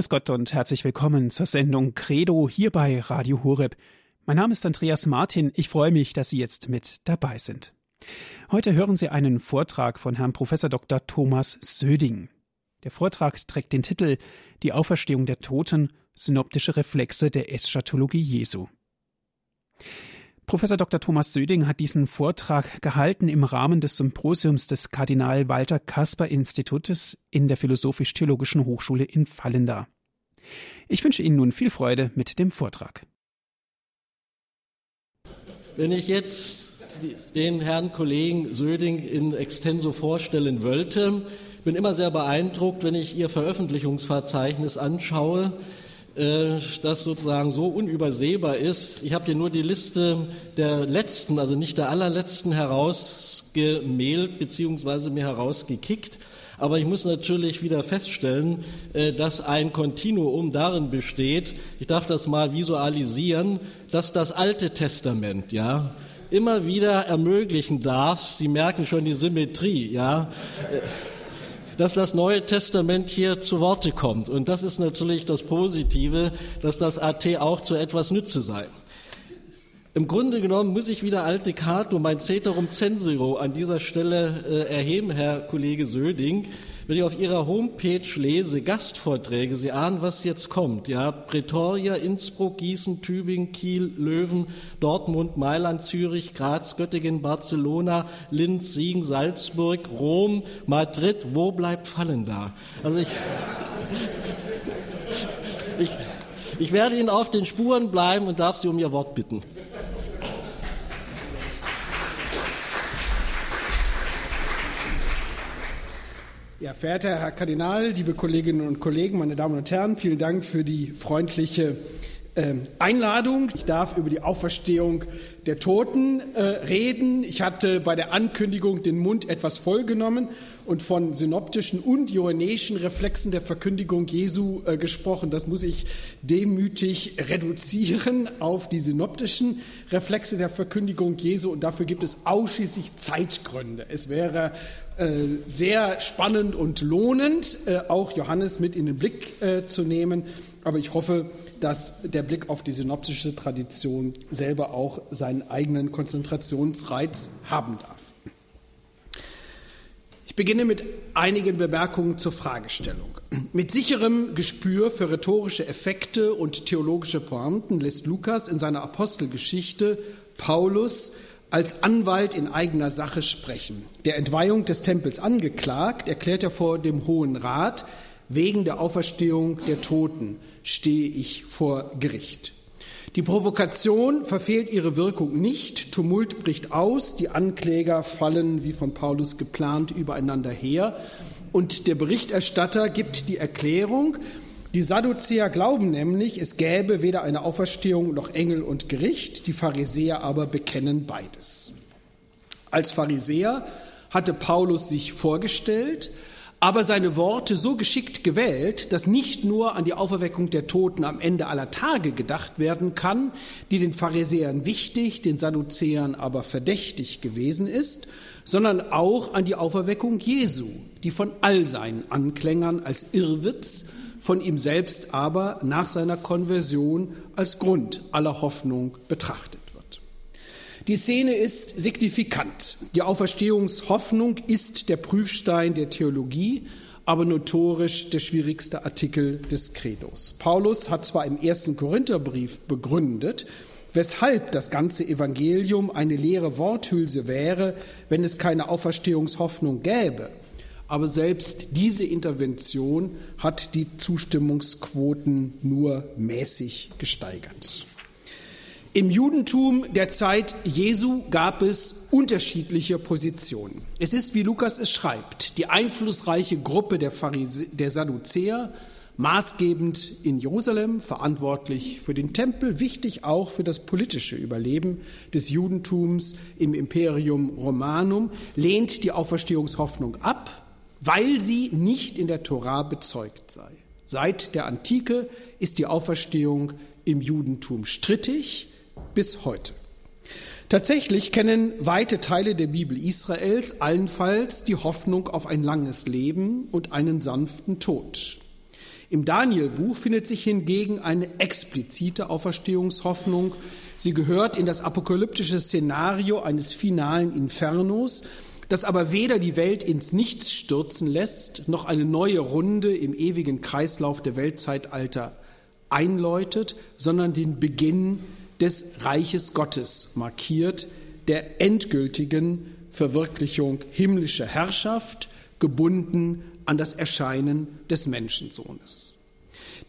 Grüß Gott und herzlich willkommen zur Sendung Credo hier bei Radio Horeb. Mein Name ist Andreas Martin. Ich freue mich, dass Sie jetzt mit dabei sind. Heute hören Sie einen Vortrag von Herrn Prof. Dr. Thomas Söding. Der Vortrag trägt den Titel Die Auferstehung der Toten, synoptische Reflexe der Eschatologie Jesu. Professor Dr. Thomas Söding hat diesen Vortrag gehalten im Rahmen des Symposiums des Kardinal Walter Kasper Institutes in der Philosophisch-Theologischen Hochschule in Fallenda. Ich wünsche Ihnen nun viel Freude mit dem Vortrag. Wenn ich jetzt den Herrn Kollegen Söding in extenso vorstellen wollte, bin immer sehr beeindruckt, wenn ich Ihr Veröffentlichungsverzeichnis anschaue das sozusagen so unübersehbar ist. Ich habe hier nur die Liste der letzten, also nicht der allerletzten herausgemailt bzw. mir herausgekickt. Aber ich muss natürlich wieder feststellen, äh, dass ein Kontinuum darin besteht, ich darf das mal visualisieren, dass das Alte Testament, ja, immer wieder ermöglichen darf, Sie merken schon die Symmetrie, ja, äh, dass das Neue Testament hier zu Worte kommt. Und das ist natürlich das Positive, dass das AT auch zu etwas Nütze sei. Im Grunde genommen muss ich wieder alte Cato, mein Ceterum Censiro, an dieser Stelle äh, erheben, Herr Kollege Söding. Wenn ich auf Ihrer Homepage lese, Gastvorträge, Sie ahnen, was jetzt kommt. Ja, Pretoria, Innsbruck, Gießen, Tübingen, Kiel, Löwen, Dortmund, Mailand, Zürich, Graz, Göttingen, Barcelona, Linz, Siegen, Salzburg, Rom, Madrid. Wo bleibt Fallen da? Also ich, ich, ich werde Ihnen auf den Spuren bleiben und darf Sie um Ihr Wort bitten. Ja, verehrter Herr Kardinal, liebe Kolleginnen und Kollegen, meine Damen und Herren, vielen Dank für die freundliche äh, Einladung. Ich darf über die Auferstehung der Toten äh, reden. Ich hatte bei der Ankündigung den Mund etwas vollgenommen und von synoptischen und johannäischen Reflexen der Verkündigung Jesu äh, gesprochen. Das muss ich demütig reduzieren auf die synoptischen Reflexe der Verkündigung Jesu und dafür gibt es ausschließlich Zeitgründe. Es wäre sehr spannend und lohnend, äh, auch Johannes mit in den Blick äh, zu nehmen. Aber ich hoffe, dass der Blick auf die synoptische Tradition selber auch seinen eigenen Konzentrationsreiz haben darf. Ich beginne mit einigen Bemerkungen zur Fragestellung. Mit sicherem Gespür für rhetorische Effekte und theologische Pointen lässt Lukas in seiner Apostelgeschichte Paulus als Anwalt in eigener Sache sprechen. Der Entweihung des Tempels angeklagt, erklärt er vor dem Hohen Rat, wegen der Auferstehung der Toten stehe ich vor Gericht. Die Provokation verfehlt ihre Wirkung nicht, Tumult bricht aus, die Ankläger fallen, wie von Paulus geplant, übereinander her, und der Berichterstatter gibt die Erklärung, die Sadduzäer glauben nämlich, es gäbe weder eine Auferstehung noch Engel und Gericht, die Pharisäer aber bekennen beides. Als Pharisäer hatte Paulus sich vorgestellt, aber seine Worte so geschickt gewählt, dass nicht nur an die Auferweckung der Toten am Ende aller Tage gedacht werden kann, die den Pharisäern wichtig, den Sadduzäern aber verdächtig gewesen ist, sondern auch an die Auferweckung Jesu, die von all seinen Anklängern als Irrwitz von ihm selbst aber nach seiner Konversion als Grund aller Hoffnung betrachtet wird. Die Szene ist signifikant. Die Auferstehungshoffnung ist der Prüfstein der Theologie, aber notorisch der schwierigste Artikel des Credos. Paulus hat zwar im ersten Korintherbrief begründet, weshalb das ganze Evangelium eine leere Worthülse wäre, wenn es keine Auferstehungshoffnung gäbe. Aber selbst diese Intervention hat die Zustimmungsquoten nur mäßig gesteigert. Im Judentum der Zeit Jesu gab es unterschiedliche Positionen. Es ist, wie Lukas es schreibt, die einflussreiche Gruppe der, Pharise der Sadduzäer, maßgebend in Jerusalem, verantwortlich für den Tempel, wichtig auch für das politische Überleben des Judentums im Imperium Romanum, lehnt die Auferstehungshoffnung ab weil sie nicht in der Tora bezeugt sei. Seit der Antike ist die Auferstehung im Judentum strittig bis heute. Tatsächlich kennen weite Teile der Bibel Israels allenfalls die Hoffnung auf ein langes Leben und einen sanften Tod. Im Danielbuch findet sich hingegen eine explizite Auferstehungshoffnung. Sie gehört in das apokalyptische Szenario eines finalen Infernos, das aber weder die Welt ins Nichts stürzen lässt, noch eine neue Runde im ewigen Kreislauf der Weltzeitalter einläutet, sondern den Beginn des Reiches Gottes markiert, der endgültigen Verwirklichung himmlischer Herrschaft, gebunden an das Erscheinen des Menschensohnes.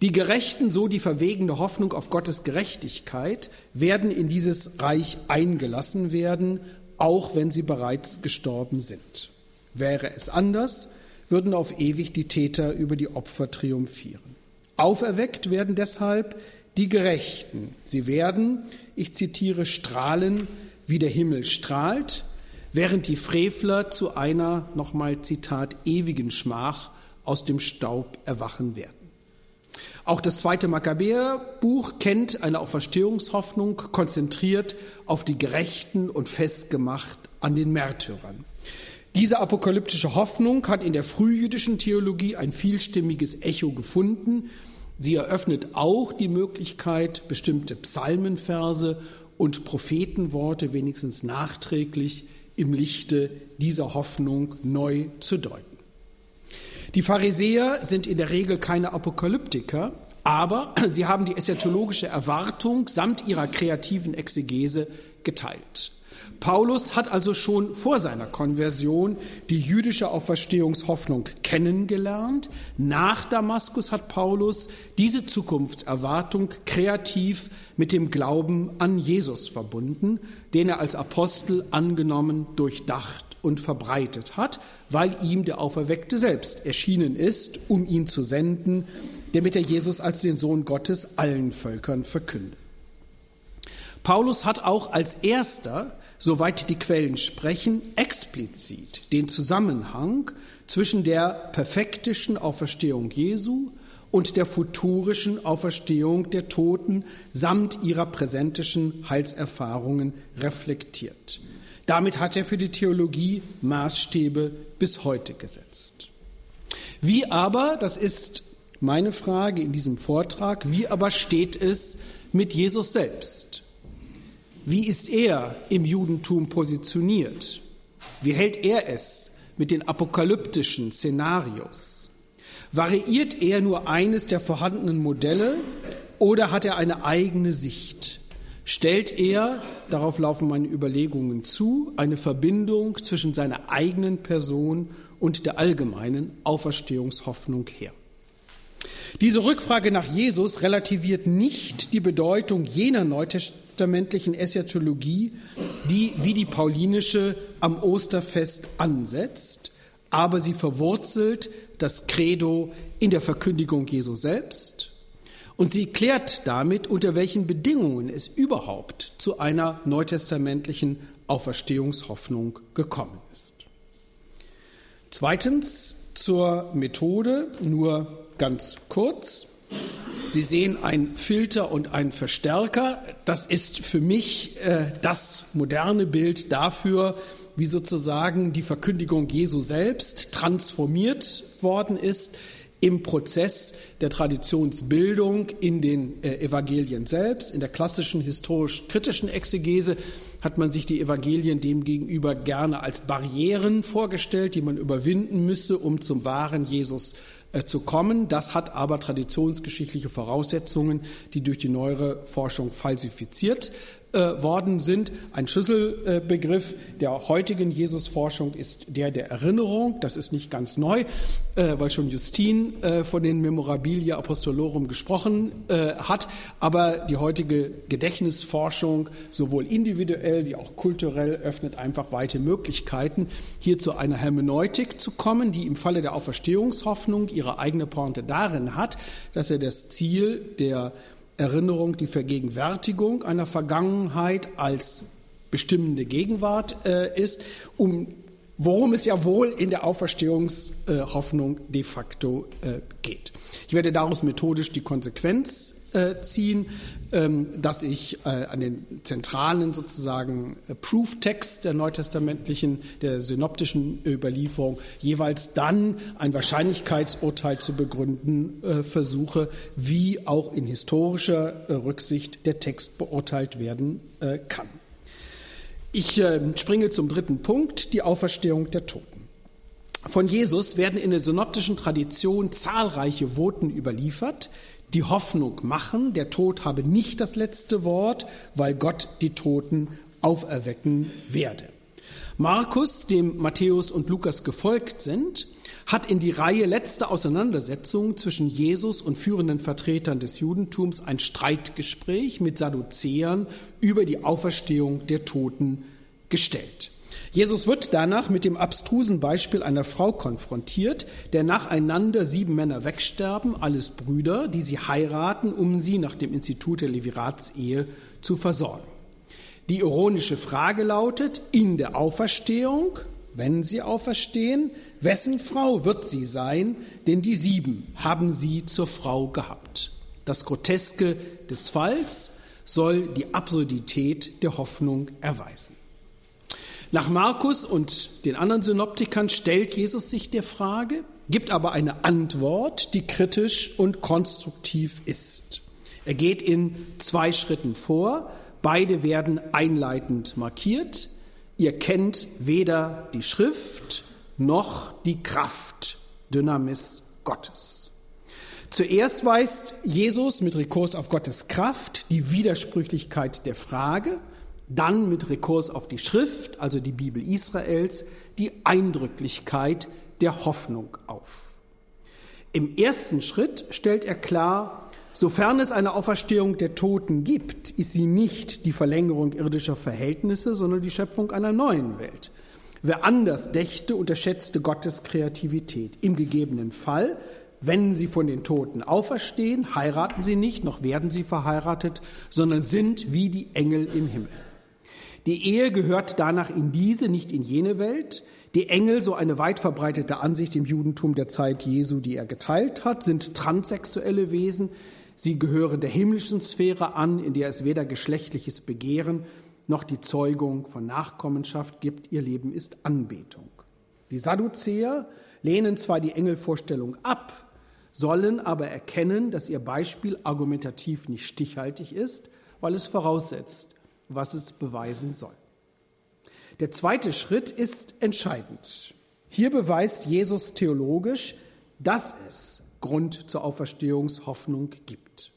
Die Gerechten, so die verwegene Hoffnung auf Gottes Gerechtigkeit, werden in dieses Reich eingelassen werden, auch wenn sie bereits gestorben sind. Wäre es anders, würden auf ewig die Täter über die Opfer triumphieren. Auferweckt werden deshalb die Gerechten. Sie werden, ich zitiere, strahlen, wie der Himmel strahlt, während die Frevler zu einer, nochmal Zitat, ewigen Schmach aus dem Staub erwachen werden. Auch das zweite Makkabäerbuch kennt eine Auferstehungshoffnung, konzentriert auf die Gerechten und festgemacht an den Märtyrern. Diese apokalyptische Hoffnung hat in der frühjüdischen Theologie ein vielstimmiges Echo gefunden. Sie eröffnet auch die Möglichkeit, bestimmte Psalmenverse und Prophetenworte wenigstens nachträglich im Lichte dieser Hoffnung neu zu deuten. Die Pharisäer sind in der Regel keine Apokalyptiker, aber sie haben die eschatologische Erwartung samt ihrer kreativen Exegese geteilt. Paulus hat also schon vor seiner Konversion die jüdische Auferstehungshoffnung kennengelernt. Nach Damaskus hat Paulus diese Zukunftserwartung kreativ mit dem Glauben an Jesus verbunden, den er als Apostel angenommen, durchdacht und verbreitet hat, weil ihm der Auferweckte selbst erschienen ist, um ihn zu senden, damit er Jesus als den Sohn Gottes allen Völkern verkündet. Paulus hat auch als erster, soweit die Quellen sprechen, explizit den Zusammenhang zwischen der perfektischen Auferstehung Jesu und der futurischen Auferstehung der Toten samt ihrer präsentischen Heilserfahrungen reflektiert. Damit hat er für die Theologie Maßstäbe bis heute gesetzt. Wie aber, das ist meine Frage in diesem Vortrag, wie aber steht es mit Jesus selbst? Wie ist er im Judentum positioniert? Wie hält er es mit den apokalyptischen Szenarios? Variiert er nur eines der vorhandenen Modelle oder hat er eine eigene Sicht? Stellt er, darauf laufen meine Überlegungen zu, eine Verbindung zwischen seiner eigenen Person und der allgemeinen Auferstehungshoffnung her? Diese Rückfrage nach Jesus relativiert nicht die Bedeutung jener neutestamentlichen Eschatologie, die wie die paulinische am Osterfest ansetzt, aber sie verwurzelt das Credo in der Verkündigung Jesu selbst und sie klärt damit, unter welchen Bedingungen es überhaupt zu einer neutestamentlichen Auferstehungshoffnung gekommen ist. Zweitens zur Methode, nur ganz kurz. Sie sehen einen Filter und einen Verstärker. Das ist für mich äh, das moderne Bild dafür, wie sozusagen die Verkündigung Jesu selbst transformiert worden ist im Prozess der Traditionsbildung in den äh, Evangelien selbst. In der klassischen historisch-kritischen Exegese hat man sich die Evangelien demgegenüber gerne als Barrieren vorgestellt, die man überwinden müsse, um zum wahren Jesus äh, zu kommen. Das hat aber traditionsgeschichtliche Voraussetzungen, die durch die neuere Forschung falsifiziert äh, worden sind. Ein Schlüsselbegriff der heutigen Jesusforschung ist der der Erinnerung. Das ist nicht ganz neu, äh, weil schon Justin äh, von den Memorabilia Apostolorum gesprochen äh, hat. Aber die heutige Gedächtnisforschung, sowohl individuell wie auch kulturell, öffnet einfach weite Möglichkeiten, hier zu einer Hermeneutik zu kommen, die im Falle der Auferstehungshoffnung ihre eigene Pointe darin hat, dass er das Ziel der Erinnerung die Vergegenwärtigung einer Vergangenheit als bestimmende Gegenwart äh, ist, um worum es ja wohl in der Auferstehungshoffnung äh, de facto äh, geht. Ich werde daraus methodisch die Konsequenz äh, ziehen, dass ich äh, an den zentralen sozusagen äh, Proof-Text der neutestamentlichen, der synoptischen Überlieferung jeweils dann ein Wahrscheinlichkeitsurteil zu begründen äh, versuche, wie auch in historischer Rücksicht der Text beurteilt werden kann. Ich springe zum dritten Punkt, die Auferstehung der Toten. Von Jesus werden in der synoptischen Tradition zahlreiche Voten überliefert, die Hoffnung machen, der Tod habe nicht das letzte Wort, weil Gott die Toten auferwecken werde. Markus, dem Matthäus und Lukas gefolgt sind, hat in die Reihe letzte Auseinandersetzungen zwischen Jesus und führenden Vertretern des Judentums ein Streitgespräch mit Sadduzäern über die Auferstehung der Toten gestellt. Jesus wird danach mit dem abstrusen Beispiel einer Frau konfrontiert, der nacheinander sieben Männer wegsterben, alles Brüder, die sie heiraten, um sie nach dem Institut der Leviratsehe zu versorgen. Die ironische Frage lautet, in der Auferstehung, wenn sie auferstehen, wessen Frau wird sie sein, denn die sieben haben sie zur Frau gehabt. Das Groteske des Falls soll die Absurdität der Hoffnung erweisen. Nach Markus und den anderen Synoptikern stellt Jesus sich der Frage, gibt aber eine Antwort, die kritisch und konstruktiv ist. Er geht in zwei Schritten vor. Beide werden einleitend markiert. Ihr kennt weder die Schrift noch die Kraft, Dynamis Gottes. Zuerst weist Jesus mit Rekurs auf Gottes Kraft die Widersprüchlichkeit der Frage dann mit Rekurs auf die Schrift, also die Bibel Israels, die Eindrücklichkeit der Hoffnung auf. Im ersten Schritt stellt er klar, sofern es eine Auferstehung der Toten gibt, ist sie nicht die Verlängerung irdischer Verhältnisse, sondern die Schöpfung einer neuen Welt. Wer anders dächte, unterschätzte Gottes Kreativität. Im gegebenen Fall, wenn sie von den Toten auferstehen, heiraten sie nicht, noch werden sie verheiratet, sondern sind wie die Engel im Himmel. Die Ehe gehört danach in diese, nicht in jene Welt. Die Engel, so eine weit verbreitete Ansicht im Judentum der Zeit Jesu, die er geteilt hat, sind transsexuelle Wesen. Sie gehören der himmlischen Sphäre an, in der es weder geschlechtliches Begehren noch die Zeugung von Nachkommenschaft gibt. Ihr Leben ist Anbetung. Die Sadduzäer lehnen zwar die Engelvorstellung ab, sollen aber erkennen, dass ihr Beispiel argumentativ nicht stichhaltig ist, weil es voraussetzt, was es beweisen soll. Der zweite Schritt ist entscheidend. Hier beweist Jesus theologisch, dass es Grund zur Auferstehungshoffnung gibt.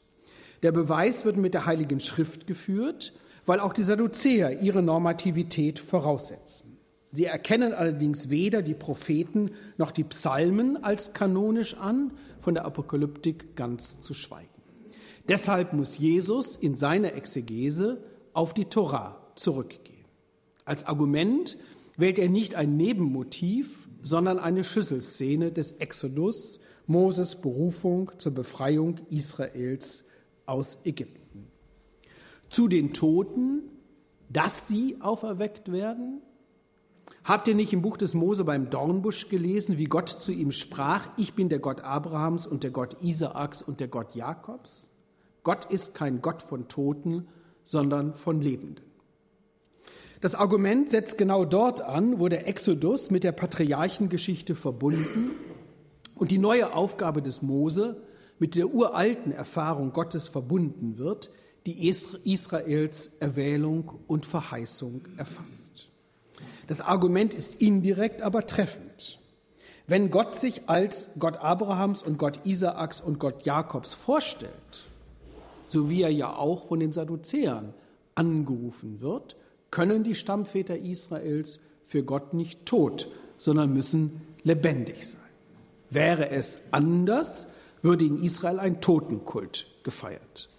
Der Beweis wird mit der Heiligen Schrift geführt, weil auch die Sadduzäer ihre Normativität voraussetzen. Sie erkennen allerdings weder die Propheten noch die Psalmen als kanonisch an, von der Apokalyptik ganz zu schweigen. Deshalb muss Jesus in seiner Exegese auf die Torah zurückgehen. Als Argument wählt er nicht ein Nebenmotiv, sondern eine Schlüsselszene des Exodus, Moses Berufung zur Befreiung Israels aus Ägypten. Zu den Toten, dass sie auferweckt werden? Habt ihr nicht im Buch des Mose beim Dornbusch gelesen, wie Gott zu ihm sprach, ich bin der Gott Abrahams und der Gott Isaaks und der Gott Jakobs? Gott ist kein Gott von Toten, sondern von Lebenden. Das Argument setzt genau dort an, wo der Exodus mit der Patriarchengeschichte verbunden und die neue Aufgabe des Mose mit der uralten Erfahrung Gottes verbunden wird, die Israels Erwählung und Verheißung erfasst. Das Argument ist indirekt, aber treffend. Wenn Gott sich als Gott Abrahams und Gott Isaaks und Gott Jakobs vorstellt, so wie er ja auch von den Sadduzäern angerufen wird, können die Stammväter Israels für Gott nicht tot, sondern müssen lebendig sein. Wäre es anders, würde in Israel ein Totenkult gefeiert.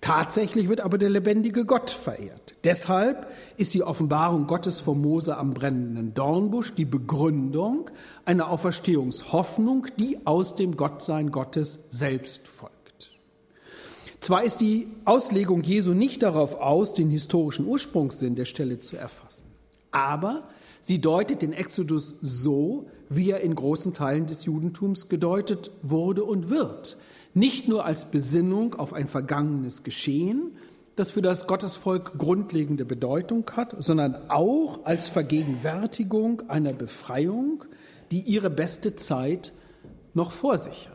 Tatsächlich wird aber der lebendige Gott verehrt. Deshalb ist die Offenbarung Gottes vor Mose am brennenden Dornbusch die Begründung einer Auferstehungshoffnung, die aus dem Gottsein Gottes selbst folgt. Zwar ist die Auslegung Jesu nicht darauf aus, den historischen Ursprungssinn der Stelle zu erfassen, aber Sie deutet den Exodus so, wie er in großen Teilen des Judentums gedeutet wurde und wird. Nicht nur als Besinnung auf ein vergangenes Geschehen, das für das Gottesvolk grundlegende Bedeutung hat, sondern auch als Vergegenwärtigung einer Befreiung, die ihre beste Zeit noch vor sich hat.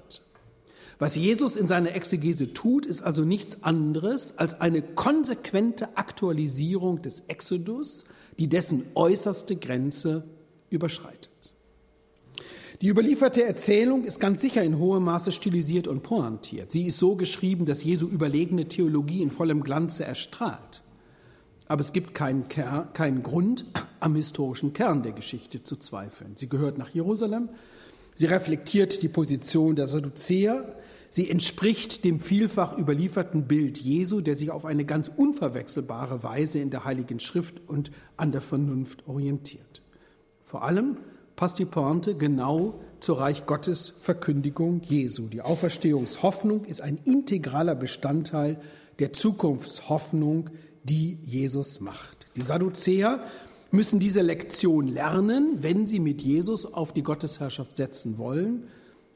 Was Jesus in seiner Exegese tut, ist also nichts anderes als eine konsequente Aktualisierung des Exodus, die dessen äußerste Grenze überschreitet. Die überlieferte Erzählung ist ganz sicher in hohem Maße stilisiert und pointiert. Sie ist so geschrieben, dass Jesu überlegene Theologie in vollem Glanze erstrahlt. Aber es gibt keinen, Ker keinen Grund, am historischen Kern der Geschichte zu zweifeln. Sie gehört nach Jerusalem. Sie reflektiert die Position der Sadduzäer. Sie entspricht dem vielfach überlieferten Bild Jesu, der sich auf eine ganz unverwechselbare Weise in der Heiligen Schrift und an der Vernunft orientiert. Vor allem passt die Pointe genau zur Reich Gottes Verkündigung Jesu. Die Auferstehungshoffnung ist ein integraler Bestandteil der Zukunftshoffnung, die Jesus macht. Die Sadduzäer müssen diese Lektion lernen, wenn sie mit Jesus auf die Gottesherrschaft setzen wollen.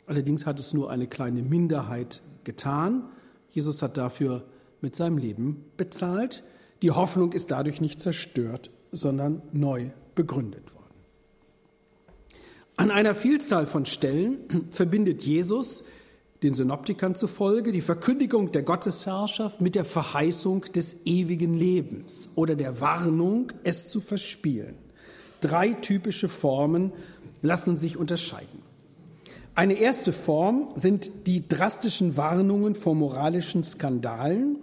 Allerdings hat es nur eine kleine Minderheit getan. Jesus hat dafür mit seinem Leben bezahlt. Die Hoffnung ist dadurch nicht zerstört, sondern neu begründet worden. An einer Vielzahl von Stellen verbindet Jesus, den Synoptikern zufolge, die Verkündigung der Gottesherrschaft mit der Verheißung des ewigen Lebens oder der Warnung, es zu verspielen. Drei typische Formen lassen sich unterscheiden. Eine erste Form sind die drastischen Warnungen vor moralischen Skandalen,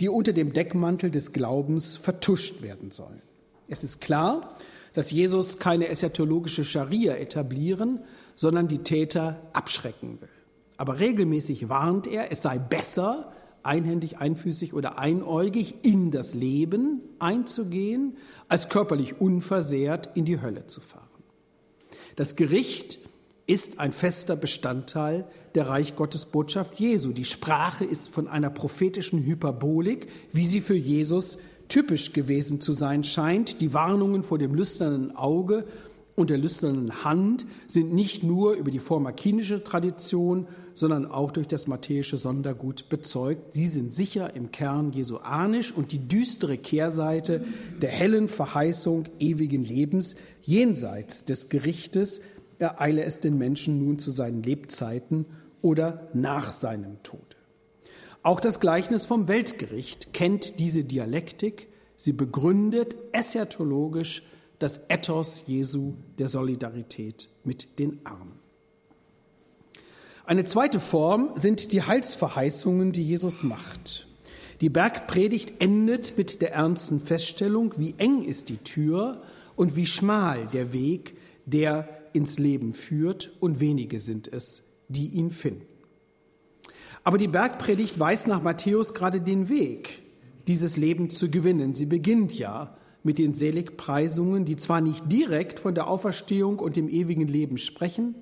die unter dem Deckmantel des Glaubens vertuscht werden sollen. Es ist klar, dass Jesus keine eschatologische Scharia etablieren, sondern die Täter abschrecken will. Aber regelmäßig warnt er, es sei besser, einhändig, einfüßig oder einäugig in das Leben einzugehen, als körperlich unversehrt in die Hölle zu fahren. Das Gericht ist ein fester Bestandteil der Reich Gottes Botschaft Jesu. Die Sprache ist von einer prophetischen Hyperbolik, wie sie für Jesus typisch gewesen zu sein scheint. Die Warnungen vor dem lüsternen Auge und der lüsternen Hand sind nicht nur über die vormarkinische Tradition, sondern auch durch das matthäische Sondergut bezeugt. Sie sind sicher im Kern jesuanisch und die düstere Kehrseite der hellen Verheißung ewigen Lebens jenseits des Gerichtes ereile es den Menschen nun zu seinen Lebzeiten oder nach seinem Tod. Auch das Gleichnis vom Weltgericht kennt diese Dialektik. Sie begründet eschatologisch das Ethos Jesu der Solidarität mit den Armen. Eine zweite Form sind die Heilsverheißungen, die Jesus macht. Die Bergpredigt endet mit der ernsten Feststellung, wie eng ist die Tür und wie schmal der Weg, der ins Leben führt, und wenige sind es, die ihn finden. Aber die Bergpredigt weiß nach Matthäus gerade den Weg, dieses Leben zu gewinnen. Sie beginnt ja mit den Seligpreisungen, die zwar nicht direkt von der Auferstehung und dem ewigen Leben sprechen,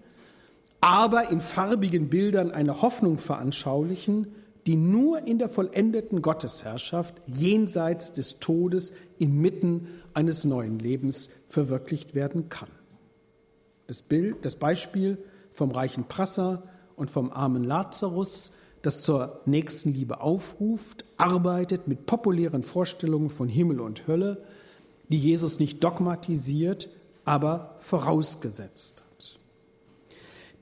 aber in farbigen Bildern eine Hoffnung veranschaulichen, die nur in der vollendeten Gottesherrschaft jenseits des Todes inmitten eines neuen Lebens verwirklicht werden kann. Das, Bild, das Beispiel vom reichen Prasser und vom armen Lazarus das zur Nächstenliebe aufruft, arbeitet mit populären Vorstellungen von Himmel und Hölle, die Jesus nicht dogmatisiert, aber vorausgesetzt hat.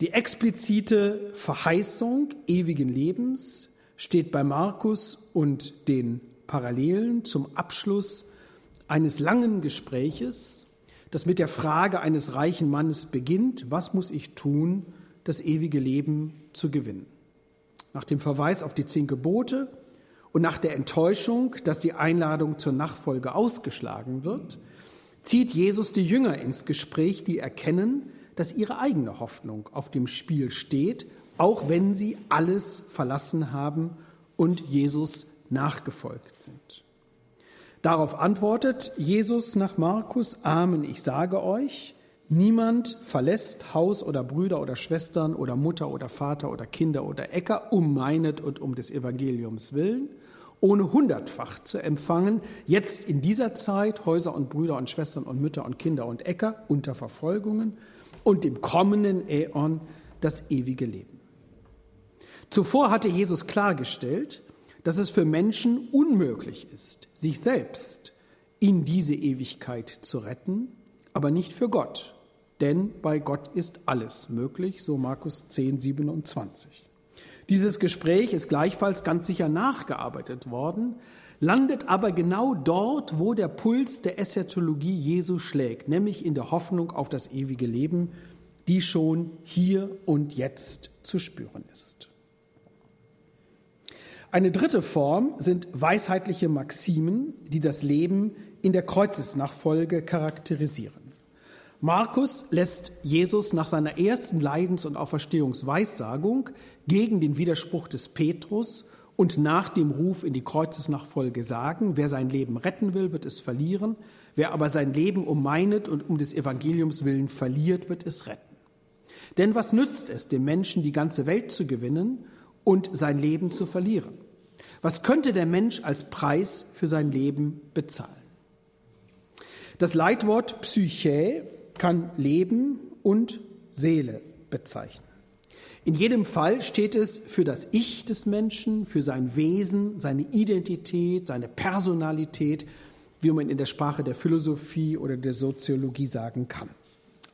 Die explizite Verheißung ewigen Lebens steht bei Markus und den Parallelen zum Abschluss eines langen Gespräches, das mit der Frage eines reichen Mannes beginnt, was muss ich tun, das ewige Leben zu gewinnen nach dem Verweis auf die zehn Gebote und nach der Enttäuschung, dass die Einladung zur Nachfolge ausgeschlagen wird, zieht Jesus die Jünger ins Gespräch, die erkennen, dass ihre eigene Hoffnung auf dem Spiel steht, auch wenn sie alles verlassen haben und Jesus nachgefolgt sind. Darauf antwortet Jesus nach Markus, Amen, ich sage euch, Niemand verlässt Haus oder Brüder oder Schwestern oder Mutter oder Vater oder Kinder oder Äcker um meinet und um des Evangeliums willen ohne hundertfach zu empfangen, jetzt in dieser Zeit Häuser und Brüder und Schwestern und Mütter und Kinder und Äcker unter Verfolgungen und im kommenden Äon das ewige Leben. Zuvor hatte Jesus klargestellt, dass es für Menschen unmöglich ist, sich selbst in diese Ewigkeit zu retten, aber nicht für Gott. Denn bei Gott ist alles möglich, so Markus 10, 27. Dieses Gespräch ist gleichfalls ganz sicher nachgearbeitet worden, landet aber genau dort, wo der Puls der Eschatologie Jesu schlägt, nämlich in der Hoffnung auf das ewige Leben, die schon hier und jetzt zu spüren ist. Eine dritte Form sind weisheitliche Maximen, die das Leben in der Kreuzesnachfolge charakterisieren. Markus lässt Jesus nach seiner ersten Leidens- und Auferstehungsweissagung gegen den Widerspruch des Petrus und nach dem Ruf in die Kreuzesnachfolge sagen, wer sein Leben retten will, wird es verlieren, wer aber sein Leben um meinet und um des Evangeliums willen verliert, wird es retten. Denn was nützt es dem Menschen, die ganze Welt zu gewinnen und sein Leben zu verlieren? Was könnte der Mensch als Preis für sein Leben bezahlen? Das Leitwort Psyche kann Leben und Seele bezeichnen. In jedem Fall steht es für das Ich des Menschen, für sein Wesen, seine Identität, seine Personalität, wie man in der Sprache der Philosophie oder der Soziologie sagen kann.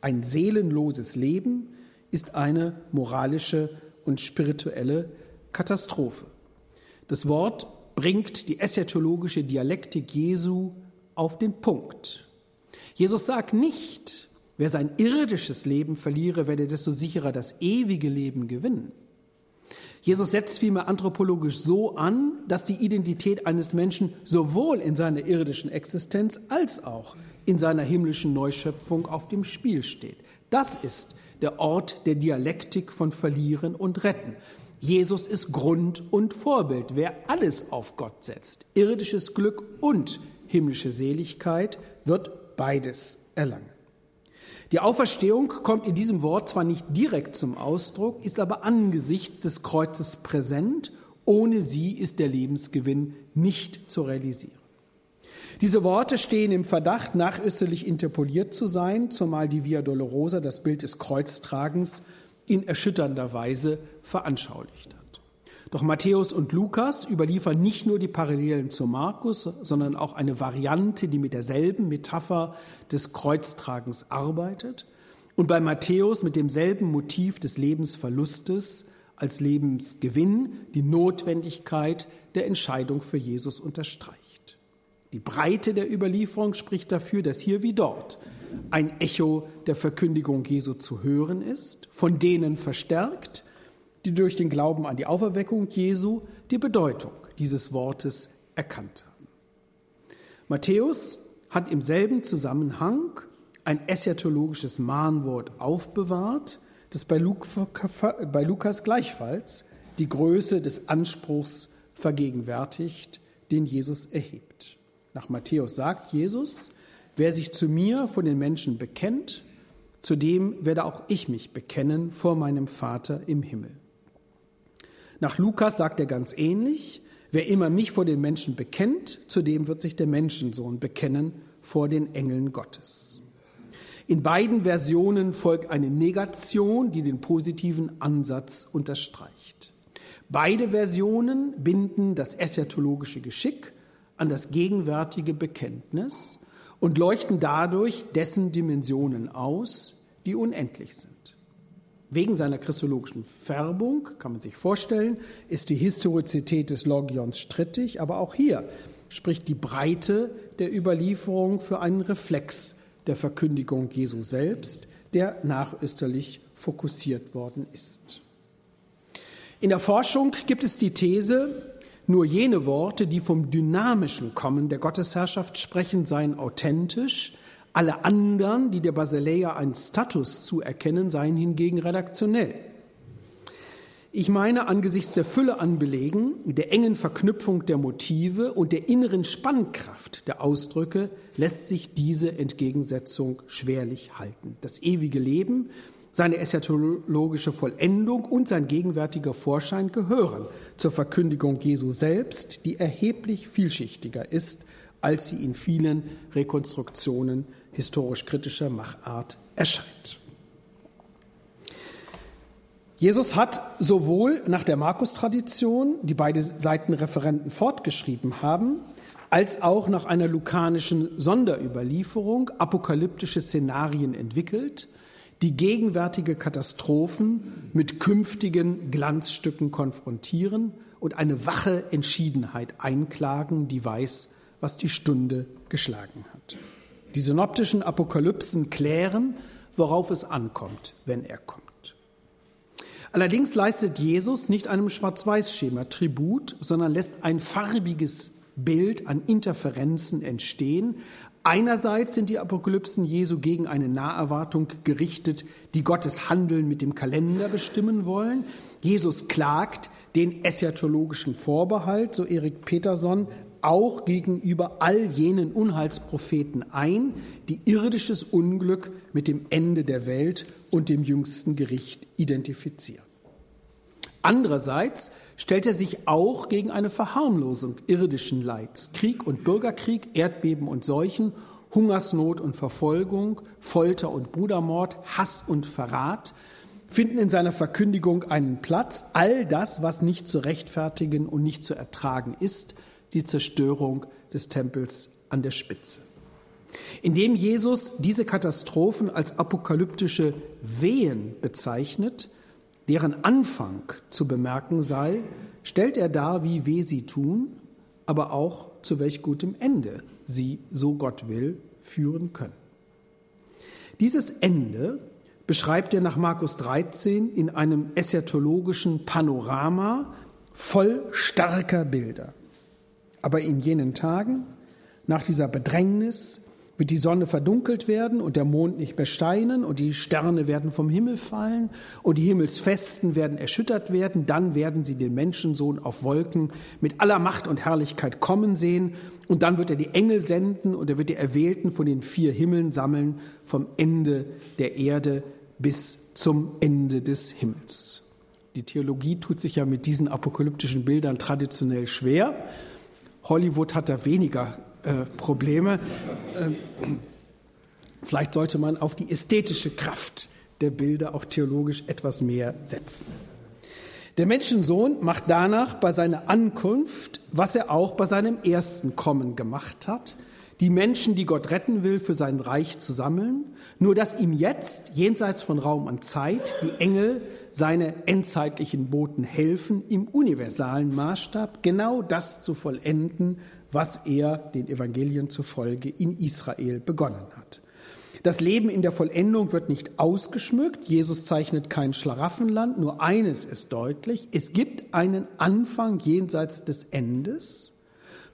Ein seelenloses Leben ist eine moralische und spirituelle Katastrophe. Das Wort bringt die eschatologische Dialektik Jesu auf den Punkt. Jesus sagt nicht, wer sein irdisches Leben verliere, werde desto sicherer das ewige Leben gewinnen. Jesus setzt vielmehr anthropologisch so an, dass die Identität eines Menschen sowohl in seiner irdischen Existenz als auch in seiner himmlischen Neuschöpfung auf dem Spiel steht. Das ist der Ort der Dialektik von Verlieren und Retten. Jesus ist Grund und Vorbild. Wer alles auf Gott setzt, irdisches Glück und himmlische Seligkeit, wird beides erlangen. Die Auferstehung kommt in diesem Wort zwar nicht direkt zum Ausdruck, ist aber angesichts des Kreuzes präsent. Ohne sie ist der Lebensgewinn nicht zu realisieren. Diese Worte stehen im Verdacht, nachösterlich interpoliert zu sein, zumal die Via Dolorosa das Bild des Kreuztragens in erschütternder Weise veranschaulicht hat. Doch Matthäus und Lukas überliefern nicht nur die Parallelen zu Markus, sondern auch eine Variante, die mit derselben Metapher des Kreuztragens arbeitet und bei Matthäus mit demselben Motiv des Lebensverlustes als Lebensgewinn die Notwendigkeit der Entscheidung für Jesus unterstreicht. Die Breite der Überlieferung spricht dafür, dass hier wie dort ein Echo der Verkündigung Jesu zu hören ist, von denen verstärkt, die durch den Glauben an die Auferweckung Jesu die Bedeutung dieses Wortes erkannt haben. Matthäus hat im selben Zusammenhang ein eschatologisches Mahnwort aufbewahrt, das bei Lukas gleichfalls die Größe des Anspruchs vergegenwärtigt, den Jesus erhebt. Nach Matthäus sagt Jesus, wer sich zu mir von den Menschen bekennt, zu dem werde auch ich mich bekennen vor meinem Vater im Himmel. Nach Lukas sagt er ganz ähnlich, wer immer mich vor den Menschen bekennt, zu dem wird sich der Menschensohn bekennen vor den Engeln Gottes. In beiden Versionen folgt eine Negation, die den positiven Ansatz unterstreicht. Beide Versionen binden das eschatologische Geschick an das gegenwärtige Bekenntnis und leuchten dadurch dessen Dimensionen aus, die unendlich sind. Wegen seiner christologischen Färbung, kann man sich vorstellen, ist die Historizität des Logions strittig, aber auch hier spricht die Breite der Überlieferung für einen Reflex der Verkündigung Jesu selbst, der nachösterlich fokussiert worden ist. In der Forschung gibt es die These, nur jene Worte, die vom dynamischen Kommen der Gottesherrschaft sprechen, seien authentisch, alle anderen, die der Basileia einen Status zuerkennen, seien hingegen redaktionell. Ich meine, angesichts der Fülle an Belegen, der engen Verknüpfung der Motive und der inneren Spannkraft der Ausdrücke lässt sich diese Entgegensetzung schwerlich halten. Das ewige Leben seine eschatologische Vollendung und sein gegenwärtiger Vorschein gehören zur Verkündigung Jesu selbst, die erheblich vielschichtiger ist, als sie in vielen Rekonstruktionen historisch kritischer Machart erscheint. Jesus hat sowohl nach der Markus-Tradition, die beide Seitenreferenten fortgeschrieben haben, als auch nach einer lukanischen Sonderüberlieferung apokalyptische Szenarien entwickelt, die gegenwärtige Katastrophen mit künftigen Glanzstücken konfrontieren und eine wache Entschiedenheit einklagen, die weiß, was die Stunde geschlagen hat. Die synoptischen Apokalypsen klären, worauf es ankommt, wenn er kommt. Allerdings leistet Jesus nicht einem Schwarz-Weiß-Schema Tribut, sondern lässt ein farbiges Bild an Interferenzen entstehen, Einerseits sind die Apokalypsen Jesu gegen eine Naherwartung gerichtet, die Gottes Handeln mit dem Kalender bestimmen wollen. Jesus klagt den eschatologischen Vorbehalt, so Erik Peterson, auch gegenüber all jenen Unheilspropheten ein, die irdisches Unglück mit dem Ende der Welt und dem jüngsten Gericht identifizieren. Andererseits stellt er sich auch gegen eine Verharmlosung irdischen Leids, Krieg und Bürgerkrieg, Erdbeben und Seuchen, Hungersnot und Verfolgung, Folter und Brudermord, Hass und Verrat finden in seiner Verkündigung einen Platz. All das, was nicht zu rechtfertigen und nicht zu ertragen ist, die Zerstörung des Tempels an der Spitze. Indem Jesus diese Katastrophen als apokalyptische Wehen bezeichnet, deren Anfang zu bemerken sei, stellt er dar, wie weh sie tun, aber auch zu welch gutem Ende sie, so Gott will, führen können. Dieses Ende beschreibt er nach Markus 13 in einem eschatologischen Panorama voll starker Bilder. Aber in jenen Tagen, nach dieser Bedrängnis, wird die Sonne verdunkelt werden und der Mond nicht mehr steinen und die Sterne werden vom Himmel fallen und die Himmelsfesten werden erschüttert werden. Dann werden sie den Menschensohn auf Wolken mit aller Macht und Herrlichkeit kommen sehen und dann wird er die Engel senden und er wird die Erwählten von den vier Himmeln sammeln vom Ende der Erde bis zum Ende des Himmels. Die Theologie tut sich ja mit diesen apokalyptischen Bildern traditionell schwer. Hollywood hat da weniger äh, Probleme. Äh, vielleicht sollte man auf die ästhetische Kraft der Bilder auch theologisch etwas mehr setzen. Der Menschensohn macht danach bei seiner Ankunft, was er auch bei seinem ersten Kommen gemacht hat, die Menschen, die Gott retten will, für sein Reich zu sammeln, nur dass ihm jetzt, jenseits von Raum und Zeit, die Engel, seine endzeitlichen Boten helfen, im universalen Maßstab genau das zu vollenden, was er den Evangelien zufolge in Israel begonnen hat. Das Leben in der Vollendung wird nicht ausgeschmückt. Jesus zeichnet kein Schlaraffenland. Nur eines ist deutlich. Es gibt einen Anfang jenseits des Endes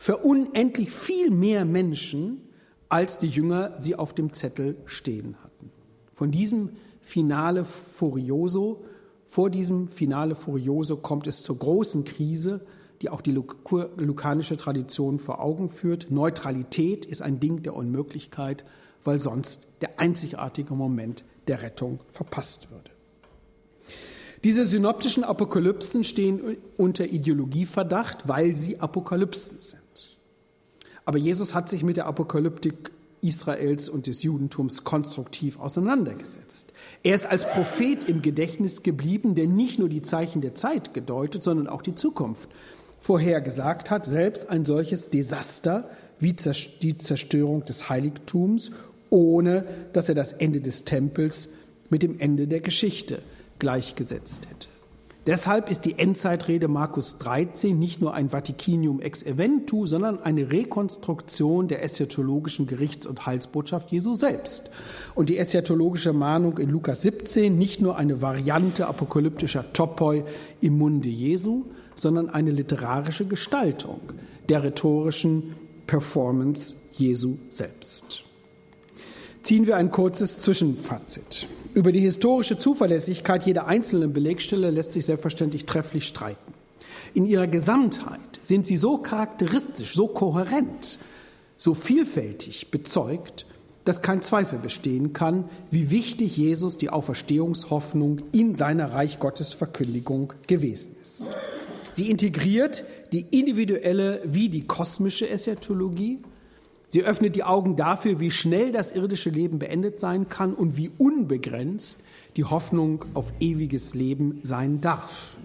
für unendlich viel mehr Menschen, als die Jünger sie auf dem Zettel stehen hatten. Von diesem Finale Furioso, vor diesem Finale Furioso kommt es zur großen Krise, die auch die lukanische Tradition vor Augen führt. Neutralität ist ein Ding der Unmöglichkeit, weil sonst der einzigartige Moment der Rettung verpasst würde. Diese synoptischen Apokalypsen stehen unter Ideologieverdacht, weil sie Apokalypsen sind. Aber Jesus hat sich mit der Apokalyptik Israels und des Judentums konstruktiv auseinandergesetzt. Er ist als Prophet im Gedächtnis geblieben, der nicht nur die Zeichen der Zeit gedeutet, sondern auch die Zukunft vorhergesagt hat, selbst ein solches Desaster wie die Zerstörung des Heiligtums, ohne dass er das Ende des Tempels mit dem Ende der Geschichte gleichgesetzt hätte. Deshalb ist die Endzeitrede Markus 13 nicht nur ein Vaticinium ex eventu, sondern eine Rekonstruktion der eschatologischen Gerichts- und Heilsbotschaft Jesu selbst. Und die eschatologische Mahnung in Lukas 17 nicht nur eine Variante apokalyptischer Topoi im Munde Jesu, sondern eine literarische Gestaltung der rhetorischen Performance Jesu selbst. Ziehen wir ein kurzes Zwischenfazit. Über die historische Zuverlässigkeit jeder einzelnen Belegstelle lässt sich selbstverständlich trefflich streiten. In ihrer Gesamtheit sind sie so charakteristisch, so kohärent, so vielfältig bezeugt, dass kein Zweifel bestehen kann, wie wichtig Jesus die Auferstehungshoffnung in seiner Reich Gottes Verkündigung gewesen ist. Sie integriert die individuelle wie die kosmische Eschatologie. Sie öffnet die Augen dafür, wie schnell das irdische Leben beendet sein kann und wie unbegrenzt die Hoffnung auf ewiges Leben sein darf.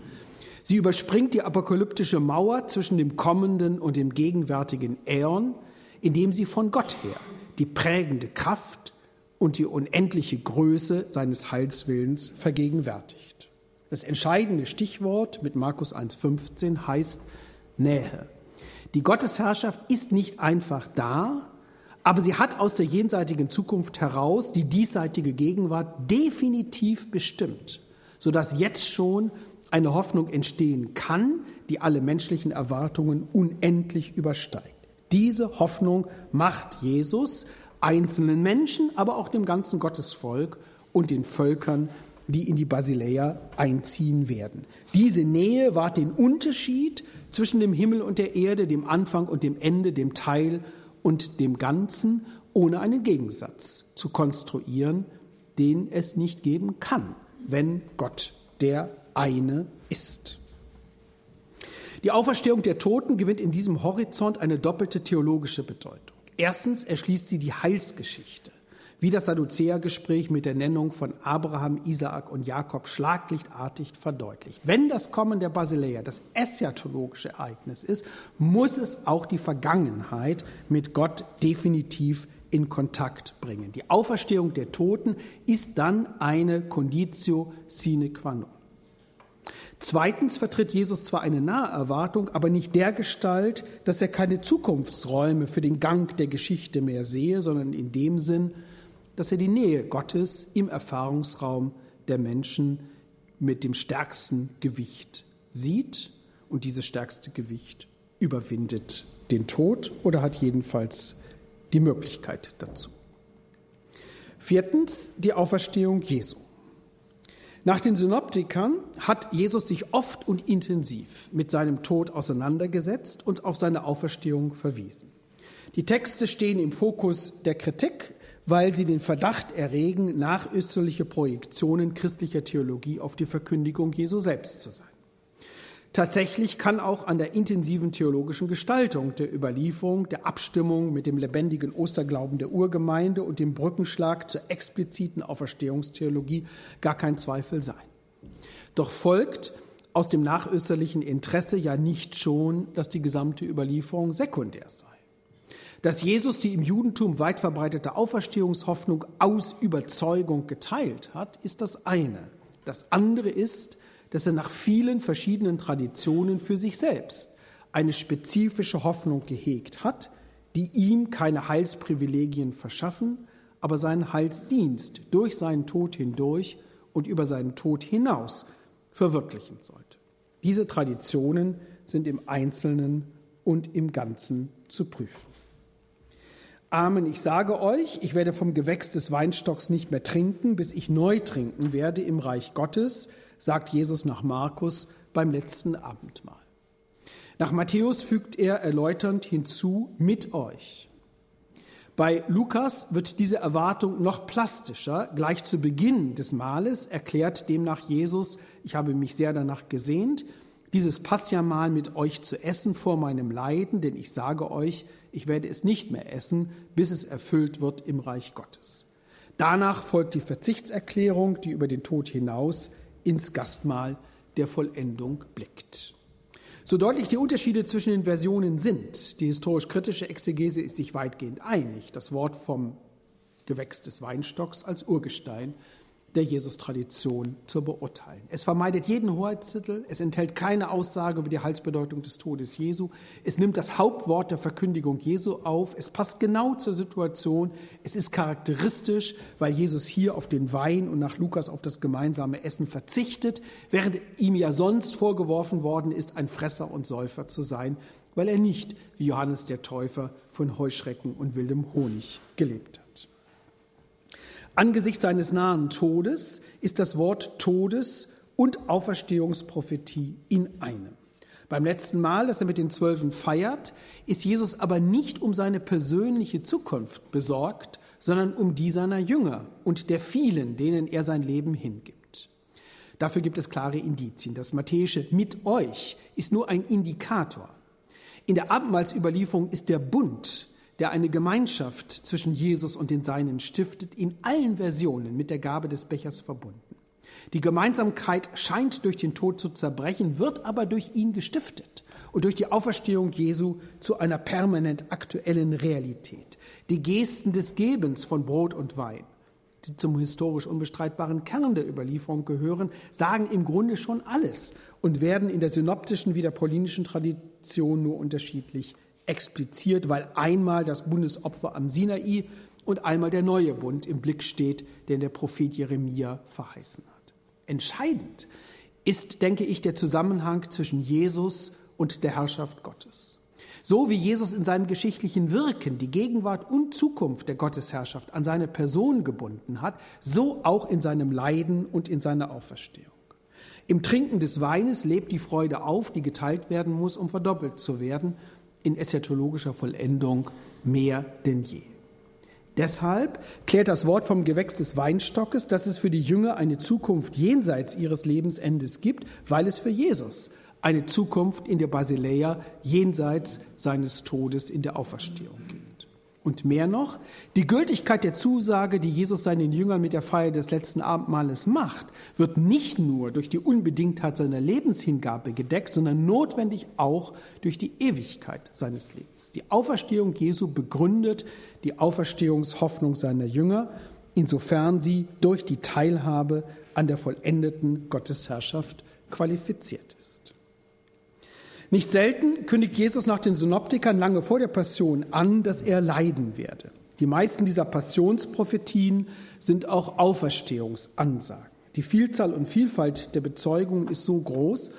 Sie überspringt die apokalyptische Mauer zwischen dem kommenden und dem gegenwärtigen Äon, indem sie von Gott her die prägende Kraft und die unendliche Größe seines Heilswillens vergegenwärtigt. Das entscheidende Stichwort mit Markus 1.15 heißt Nähe. Die Gottesherrschaft ist nicht einfach da, aber sie hat aus der jenseitigen Zukunft heraus die diesseitige Gegenwart definitiv bestimmt, sodass jetzt schon eine Hoffnung entstehen kann, die alle menschlichen Erwartungen unendlich übersteigt. Diese Hoffnung macht Jesus einzelnen Menschen, aber auch dem ganzen Gottesvolk und den Völkern, die in die Basileia einziehen werden. Diese Nähe war den Unterschied zwischen dem Himmel und der Erde, dem Anfang und dem Ende, dem Teil und dem Ganzen, ohne einen Gegensatz zu konstruieren, den es nicht geben kann, wenn Gott der eine ist. Die Auferstehung der Toten gewinnt in diesem Horizont eine doppelte theologische Bedeutung. Erstens erschließt sie die Heilsgeschichte, wie das Sadduzäergespräch mit der Nennung von Abraham, Isaak und Jakob schlaglichtartig verdeutlicht. Wenn das Kommen der Basileia das eschatologische Ereignis ist, muss es auch die Vergangenheit mit Gott definitiv in Kontakt bringen. Die Auferstehung der Toten ist dann eine Conditio sine qua non. Zweitens vertritt Jesus zwar eine Naherwartung, aber nicht der Gestalt, dass er keine Zukunftsräume für den Gang der Geschichte mehr sehe, sondern in dem Sinn, dass er die Nähe Gottes im Erfahrungsraum der Menschen mit dem stärksten Gewicht sieht und dieses stärkste Gewicht überwindet den Tod oder hat jedenfalls die Möglichkeit dazu. Viertens die Auferstehung Jesu. Nach den Synoptikern hat Jesus sich oft und intensiv mit seinem Tod auseinandergesetzt und auf seine Auferstehung verwiesen. Die Texte stehen im Fokus der Kritik, weil sie den Verdacht erregen, nachösterliche Projektionen christlicher Theologie auf die Verkündigung Jesu selbst zu sein. Tatsächlich kann auch an der intensiven theologischen Gestaltung der Überlieferung, der Abstimmung mit dem lebendigen Osterglauben der Urgemeinde und dem Brückenschlag zur expliziten Auferstehungstheologie gar kein Zweifel sein. Doch folgt aus dem nachösterlichen Interesse ja nicht schon, dass die gesamte Überlieferung sekundär sei. Dass Jesus die im Judentum weit verbreitete Auferstehungshoffnung aus Überzeugung geteilt hat, ist das eine. Das andere ist, dass er nach vielen verschiedenen Traditionen für sich selbst eine spezifische Hoffnung gehegt hat, die ihm keine Heilsprivilegien verschaffen, aber seinen Heilsdienst durch seinen Tod hindurch und über seinen Tod hinaus verwirklichen sollte. Diese Traditionen sind im Einzelnen und im Ganzen zu prüfen. Amen, ich sage euch, ich werde vom Gewächs des Weinstocks nicht mehr trinken, bis ich neu trinken werde im Reich Gottes, sagt Jesus nach Markus beim letzten Abendmahl. Nach Matthäus fügt er erläuternd hinzu, mit euch. Bei Lukas wird diese Erwartung noch plastischer. Gleich zu Beginn des Mahles erklärt demnach Jesus, ich habe mich sehr danach gesehnt, dieses Passjamal mit euch zu essen vor meinem Leiden, denn ich sage euch, ich werde es nicht mehr essen, bis es erfüllt wird im Reich Gottes. Danach folgt die Verzichtserklärung, die über den Tod hinaus ins Gastmahl der Vollendung blickt. So deutlich die Unterschiede zwischen den Versionen sind, die historisch-kritische Exegese ist sich weitgehend einig, das Wort vom Gewächs des Weinstocks als Urgestein der Jesus-Tradition zu beurteilen. Es vermeidet jeden Hoheitstitel, es enthält keine Aussage über die Heilsbedeutung des Todes Jesu, es nimmt das Hauptwort der Verkündigung Jesu auf, es passt genau zur Situation, es ist charakteristisch, weil Jesus hier auf den Wein und nach Lukas auf das gemeinsame Essen verzichtet, während ihm ja sonst vorgeworfen worden ist, ein Fresser und Säufer zu sein, weil er nicht, wie Johannes der Täufer, von Heuschrecken und wildem Honig gelebt hat. Angesichts seines nahen Todes ist das Wort Todes und Auferstehungsprophetie in einem. Beim letzten Mal, dass er mit den Zwölfen feiert, ist Jesus aber nicht um seine persönliche Zukunft besorgt, sondern um die seiner Jünger und der vielen, denen er sein Leben hingibt. Dafür gibt es klare Indizien. Das Matthäische mit euch ist nur ein Indikator. In der Abendmahlsüberlieferung ist der Bund, der eine Gemeinschaft zwischen Jesus und den Seinen stiftet, in allen Versionen mit der Gabe des Bechers verbunden. Die Gemeinsamkeit scheint durch den Tod zu zerbrechen, wird aber durch ihn gestiftet und durch die Auferstehung Jesu zu einer permanent aktuellen Realität. Die Gesten des Gebens von Brot und Wein, die zum historisch unbestreitbaren Kern der Überlieferung gehören, sagen im Grunde schon alles und werden in der synoptischen wie der paulinischen Tradition nur unterschiedlich expliziert, weil einmal das Bundesopfer am Sinai und einmal der neue Bund im Blick steht, den der Prophet Jeremia verheißen hat. Entscheidend ist, denke ich, der Zusammenhang zwischen Jesus und der Herrschaft Gottes. So wie Jesus in seinem geschichtlichen Wirken die Gegenwart und Zukunft der Gottesherrschaft an seine Person gebunden hat, so auch in seinem Leiden und in seiner Auferstehung. Im Trinken des Weines lebt die Freude auf, die geteilt werden muss, um verdoppelt zu werden, in eschatologischer Vollendung mehr denn je. Deshalb klärt das Wort vom Gewächs des Weinstockes, dass es für die Jünger eine Zukunft jenseits ihres Lebensendes gibt, weil es für Jesus eine Zukunft in der Basileia jenseits seines Todes in der Auferstehung. Und mehr noch, die Gültigkeit der Zusage, die Jesus seinen Jüngern mit der Feier des letzten Abendmahles macht, wird nicht nur durch die Unbedingtheit seiner Lebenshingabe gedeckt, sondern notwendig auch durch die Ewigkeit seines Lebens. Die Auferstehung Jesu begründet die Auferstehungshoffnung seiner Jünger, insofern sie durch die Teilhabe an der vollendeten Gottesherrschaft qualifiziert ist. Nicht selten kündigt Jesus nach den Synoptikern lange vor der Passion an, dass er leiden werde. Die meisten dieser Passionsprophetien sind auch Auferstehungsansagen. Die Vielzahl und Vielfalt der Bezeugungen ist so groß,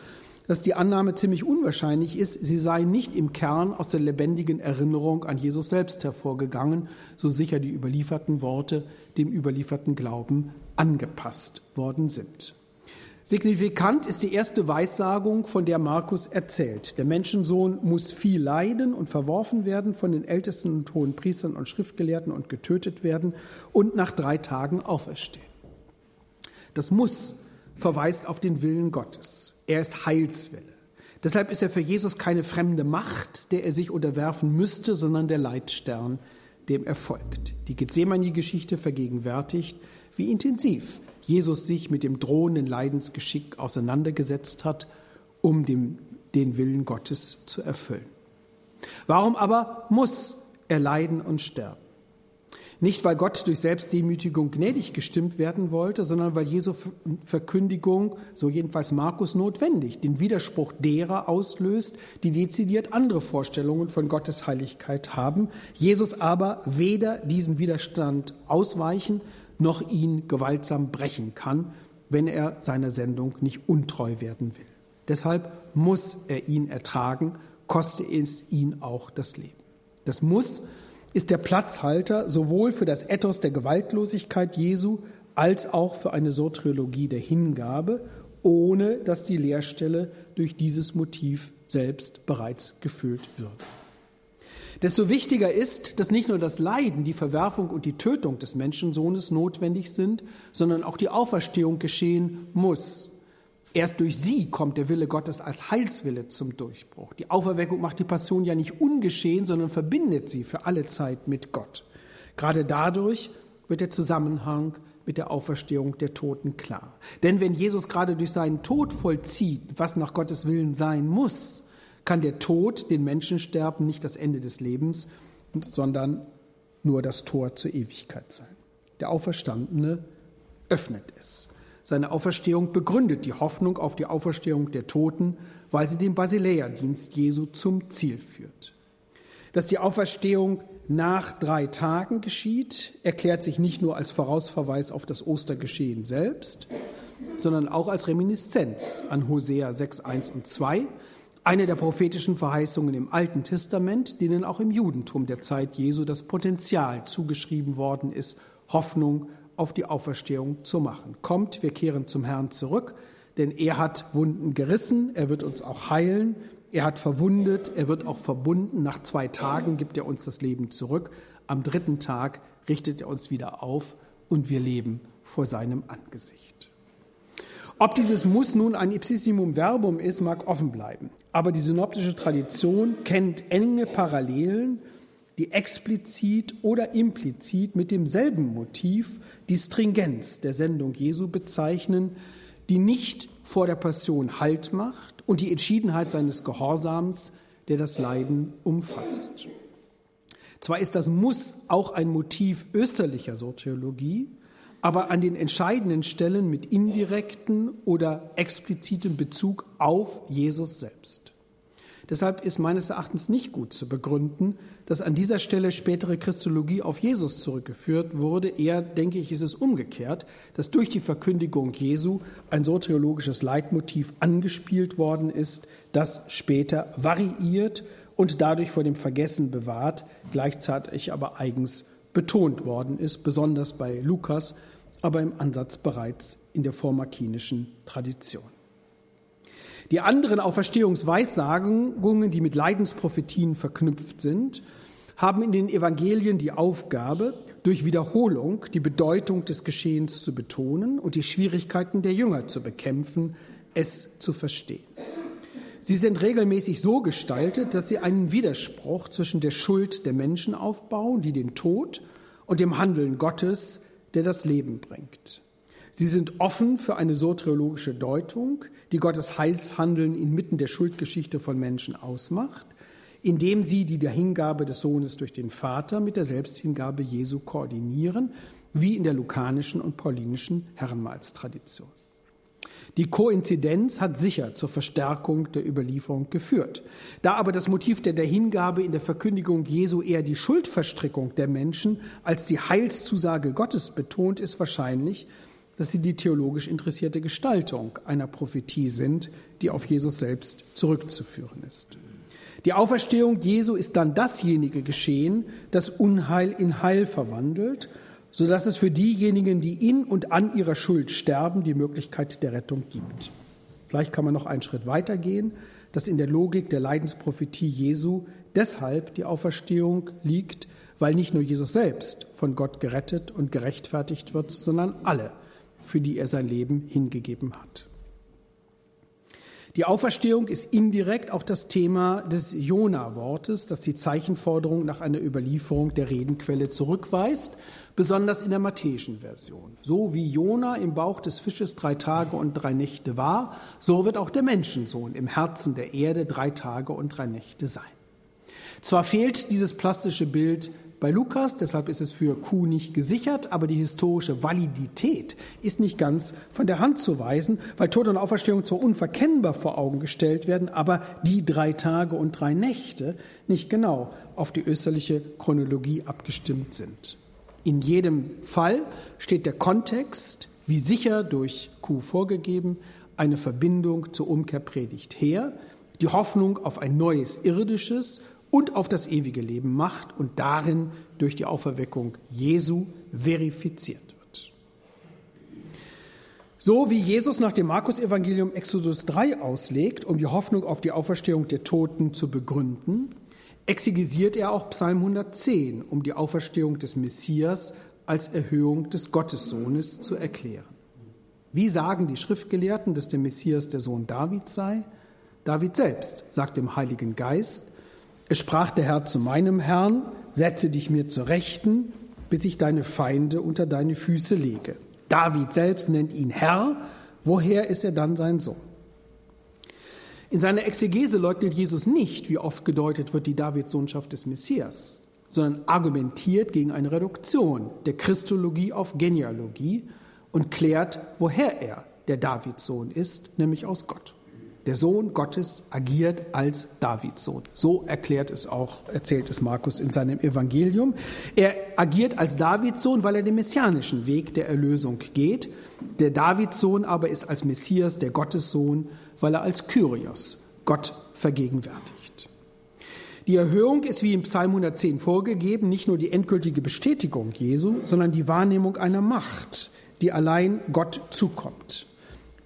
dass die Annahme ziemlich unwahrscheinlich ist, sie seien nicht im Kern aus der lebendigen Erinnerung an Jesus selbst hervorgegangen, so sicher die überlieferten Worte dem überlieferten Glauben angepasst worden sind. Signifikant ist die erste Weissagung, von der Markus erzählt. Der Menschensohn muss viel leiden und verworfen werden von den Ältesten und hohen Priestern und Schriftgelehrten und getötet werden und nach drei Tagen auferstehen. Das muss verweist auf den Willen Gottes. Er ist Heilswille. Deshalb ist er für Jesus keine fremde Macht, der er sich unterwerfen müsste, sondern der Leitstern, dem er folgt. Die Gethsemane-Geschichte vergegenwärtigt, wie intensiv Jesus sich mit dem drohenden Leidensgeschick auseinandergesetzt hat, um dem, den Willen Gottes zu erfüllen. Warum aber muss er leiden und sterben? Nicht, weil Gott durch Selbstdemütigung gnädig gestimmt werden wollte, sondern weil Jesu Verkündigung, so jedenfalls Markus, notwendig den Widerspruch derer auslöst, die dezidiert andere Vorstellungen von Gottes Heiligkeit haben, Jesus aber weder diesen Widerstand ausweichen noch ihn gewaltsam brechen kann, wenn er seiner Sendung nicht untreu werden will. Deshalb muss er ihn ertragen, koste es ihn auch das Leben. Das Muss ist der Platzhalter sowohl für das Ethos der Gewaltlosigkeit Jesu als auch für eine Soteriologie der Hingabe, ohne dass die Leerstelle durch dieses Motiv selbst bereits gefüllt würde. Desto wichtiger ist, dass nicht nur das Leiden, die Verwerfung und die Tötung des Menschensohnes notwendig sind, sondern auch die Auferstehung geschehen muss. Erst durch sie kommt der Wille Gottes als Heilswille zum Durchbruch. Die Auferweckung macht die Passion ja nicht ungeschehen, sondern verbindet sie für alle Zeit mit Gott. Gerade dadurch wird der Zusammenhang mit der Auferstehung der Toten klar. Denn wenn Jesus gerade durch seinen Tod vollzieht, was nach Gottes Willen sein muss, kann der Tod, den Menschensterben, nicht das Ende des Lebens, sondern nur das Tor zur Ewigkeit sein. Der Auferstandene öffnet es. Seine Auferstehung begründet die Hoffnung auf die Auferstehung der Toten, weil sie den Basileia-Dienst Jesu zum Ziel führt. Dass die Auferstehung nach drei Tagen geschieht, erklärt sich nicht nur als Vorausverweis auf das Ostergeschehen selbst, sondern auch als Reminiszenz an Hosea 6, 1 und 2, eine der prophetischen Verheißungen im Alten Testament, denen auch im Judentum der Zeit Jesu das Potenzial zugeschrieben worden ist, Hoffnung auf die Auferstehung zu machen. Kommt, wir kehren zum Herrn zurück, denn er hat Wunden gerissen, er wird uns auch heilen, er hat verwundet, er wird auch verbunden. Nach zwei Tagen gibt er uns das Leben zurück. Am dritten Tag richtet er uns wieder auf und wir leben vor seinem Angesicht. Ob dieses Muss nun ein Ipsissimum Verbum ist, mag offen bleiben. Aber die synoptische Tradition kennt enge Parallelen, die explizit oder implizit mit demselben Motiv die Stringenz der Sendung Jesu bezeichnen, die nicht vor der Passion Halt macht und die Entschiedenheit seines Gehorsams, der das Leiden umfasst. Zwar ist das Muss auch ein Motiv österlicher Soziologie, aber an den entscheidenden Stellen mit indirekten oder explizitem Bezug auf Jesus selbst. Deshalb ist meines Erachtens nicht gut zu begründen, dass an dieser Stelle spätere Christologie auf Jesus zurückgeführt wurde. Eher, denke ich, ist es umgekehrt, dass durch die Verkündigung Jesu ein soteriologisches Leitmotiv angespielt worden ist, das später variiert und dadurch vor dem Vergessen bewahrt, gleichzeitig aber eigens betont worden ist, besonders bei Lukas, aber im Ansatz bereits in der vormarkinischen Tradition. Die anderen Auferstehungsweissagungen, die mit Leidensprophetien verknüpft sind, haben in den Evangelien die Aufgabe, durch Wiederholung die Bedeutung des Geschehens zu betonen und die Schwierigkeiten der Jünger zu bekämpfen, es zu verstehen. Sie sind regelmäßig so gestaltet, dass sie einen Widerspruch zwischen der Schuld der Menschen aufbauen, die den Tod, und dem Handeln Gottes, der das Leben bringt. Sie sind offen für eine soteriologische Deutung, die Gottes Heilshandeln inmitten der Schuldgeschichte von Menschen ausmacht indem sie die Hingabe des Sohnes durch den Vater mit der Selbsthingabe Jesu koordinieren, wie in der lukanischen und paulinischen Herrenmahlstradition. Die Koinzidenz hat sicher zur Verstärkung der Überlieferung geführt. Da aber das Motiv der Hingabe in der Verkündigung Jesu eher die Schuldverstrickung der Menschen als die Heilszusage Gottes betont, ist wahrscheinlich, dass sie die theologisch interessierte Gestaltung einer Prophetie sind, die auf Jesus selbst zurückzuführen ist. Die Auferstehung Jesu ist dann dasjenige Geschehen, das Unheil in Heil verwandelt, sodass es für diejenigen, die in und an ihrer Schuld sterben, die Möglichkeit der Rettung gibt. Vielleicht kann man noch einen Schritt weitergehen, dass in der Logik der Leidensprophetie Jesu deshalb die Auferstehung liegt, weil nicht nur Jesus selbst von Gott gerettet und gerechtfertigt wird, sondern alle, für die er sein Leben hingegeben hat. Die Auferstehung ist indirekt auch das Thema des Jona-Wortes, das die Zeichenforderung nach einer Überlieferung der Redenquelle zurückweist, besonders in der matthäischen Version. So wie Jona im Bauch des Fisches drei Tage und drei Nächte war, so wird auch der Menschensohn im Herzen der Erde drei Tage und drei Nächte sein. Zwar fehlt dieses plastische Bild bei Lukas, deshalb ist es für Q nicht gesichert, aber die historische Validität ist nicht ganz von der Hand zu weisen, weil Tod und Auferstehung zwar unverkennbar vor Augen gestellt werden, aber die drei Tage und drei Nächte nicht genau auf die österliche Chronologie abgestimmt sind. In jedem Fall steht der Kontext, wie sicher durch Q vorgegeben, eine Verbindung zur Umkehrpredigt her, die Hoffnung auf ein neues irdisches und auf das ewige Leben macht und darin durch die Auferweckung Jesu verifiziert wird. So wie Jesus nach dem Markus-Evangelium Exodus 3 auslegt, um die Hoffnung auf die Auferstehung der Toten zu begründen, exegesiert er auch Psalm 110, um die Auferstehung des Messias als Erhöhung des Gottessohnes zu erklären. Wie sagen die Schriftgelehrten, dass der Messias der Sohn Davids sei? David selbst sagt dem Heiligen Geist, es sprach der Herr zu meinem Herrn, setze dich mir zur Rechten, bis ich deine Feinde unter deine Füße lege. David selbst nennt ihn Herr, woher ist er dann sein Sohn? In seiner Exegese leugnet Jesus nicht, wie oft gedeutet wird, die Davidssohnschaft des Messias, sondern argumentiert gegen eine Reduktion der Christologie auf Genealogie und klärt, woher er der Davidssohn ist, nämlich aus Gott. Der Sohn Gottes agiert als Davids Sohn. So erklärt es auch, erzählt es Markus in seinem Evangelium. Er agiert als Davids Sohn, weil er den messianischen Weg der Erlösung geht. Der Davids Sohn aber ist als Messias der Gottessohn, weil er als Kyrios Gott vergegenwärtigt. Die Erhöhung ist wie im Psalm 110 vorgegeben nicht nur die endgültige Bestätigung Jesu, sondern die Wahrnehmung einer Macht, die allein Gott zukommt.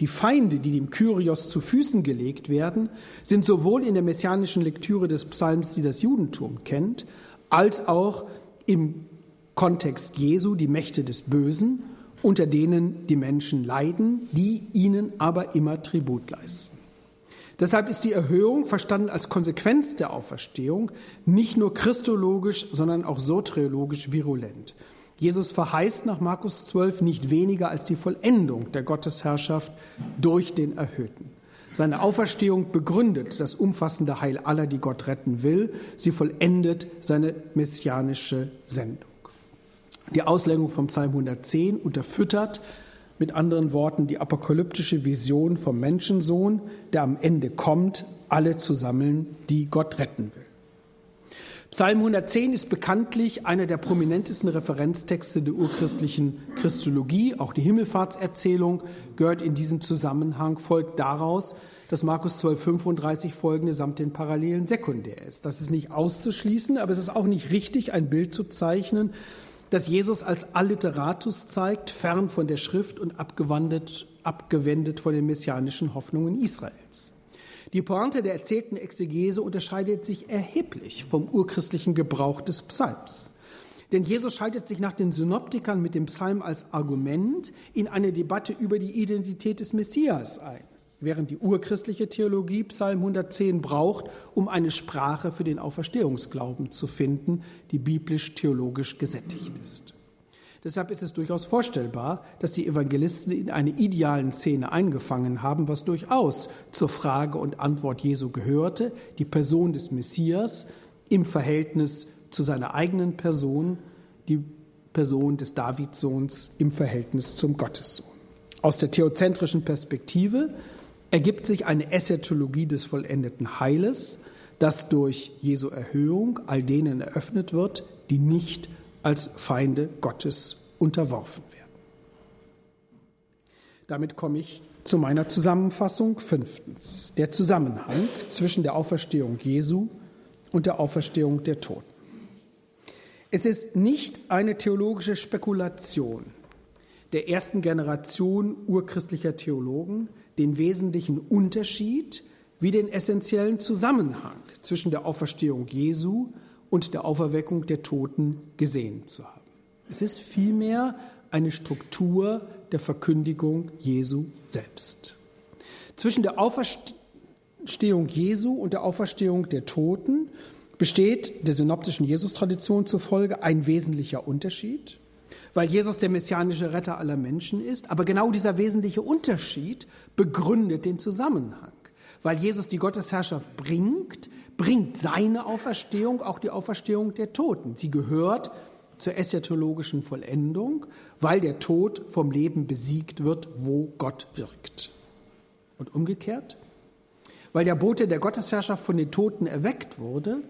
Die Feinde, die dem Kyrios zu Füßen gelegt werden, sind sowohl in der messianischen Lektüre des Psalms, die das Judentum kennt, als auch im Kontext Jesu die Mächte des Bösen, unter denen die Menschen leiden, die ihnen aber immer Tribut leisten. Deshalb ist die Erhöhung, verstanden als Konsequenz der Auferstehung, nicht nur christologisch, sondern auch soteriologisch virulent. Jesus verheißt nach Markus 12 nicht weniger als die Vollendung der Gottesherrschaft durch den Erhöhten. Seine Auferstehung begründet das umfassende Heil aller, die Gott retten will. Sie vollendet seine messianische Sendung. Die Auslegung vom Psalm 110 unterfüttert mit anderen Worten die apokalyptische Vision vom Menschensohn, der am Ende kommt, alle zu sammeln, die Gott retten will. Psalm 110 ist bekanntlich einer der prominentesten Referenztexte der urchristlichen Christologie. Auch die Himmelfahrtserzählung gehört in diesem Zusammenhang, folgt daraus, dass Markus 12, 35 folgende samt den Parallelen sekundär ist. Das ist nicht auszuschließen, aber es ist auch nicht richtig, ein Bild zu zeichnen, das Jesus als Alliteratus zeigt, fern von der Schrift und abgewandt, abgewendet von den messianischen Hoffnungen Israels. Die Pointe der erzählten Exegese unterscheidet sich erheblich vom urchristlichen Gebrauch des Psalms. Denn Jesus schaltet sich nach den Synoptikern mit dem Psalm als Argument in eine Debatte über die Identität des Messias ein während die urchristliche Theologie Psalm 110 braucht, um eine Sprache für den Auferstehungsglauben zu finden, die biblisch-theologisch gesättigt ist. Deshalb ist es durchaus vorstellbar, dass die Evangelisten in eine idealen Szene eingefangen haben, was durchaus zur Frage und Antwort Jesu gehörte, die Person des Messias im Verhältnis zu seiner eigenen Person, die Person des Davidsohns im Verhältnis zum Gottessohn. Aus der theozentrischen Perspektive ergibt sich eine Eschatologie des vollendeten Heiles, das durch Jesu Erhöhung all denen eröffnet wird, die nicht als Feinde Gottes unterworfen werden. Damit komme ich zu meiner Zusammenfassung. Fünftens, der Zusammenhang zwischen der Auferstehung Jesu und der Auferstehung der Toten. Es ist nicht eine theologische Spekulation der ersten Generation urchristlicher Theologen, den wesentlichen Unterschied wie den essentiellen Zusammenhang zwischen der Auferstehung Jesu und der Auferweckung der Toten gesehen zu haben. Es ist vielmehr eine Struktur der Verkündigung Jesu selbst. Zwischen der Auferstehung Jesu und der Auferstehung der Toten besteht der synoptischen Jesus-Tradition zufolge ein wesentlicher Unterschied weil Jesus der messianische Retter aller Menschen ist. Aber genau dieser wesentliche Unterschied begründet den Zusammenhang. Weil Jesus die Gottesherrschaft bringt, bringt seine Auferstehung auch die Auferstehung der Toten. Sie gehört zur eschatologischen Vollendung, weil der Tod vom Leben besiegt wird, wo Gott wirkt. Und umgekehrt, weil der Bote der Gottesherrschaft von den Toten erweckt wurde,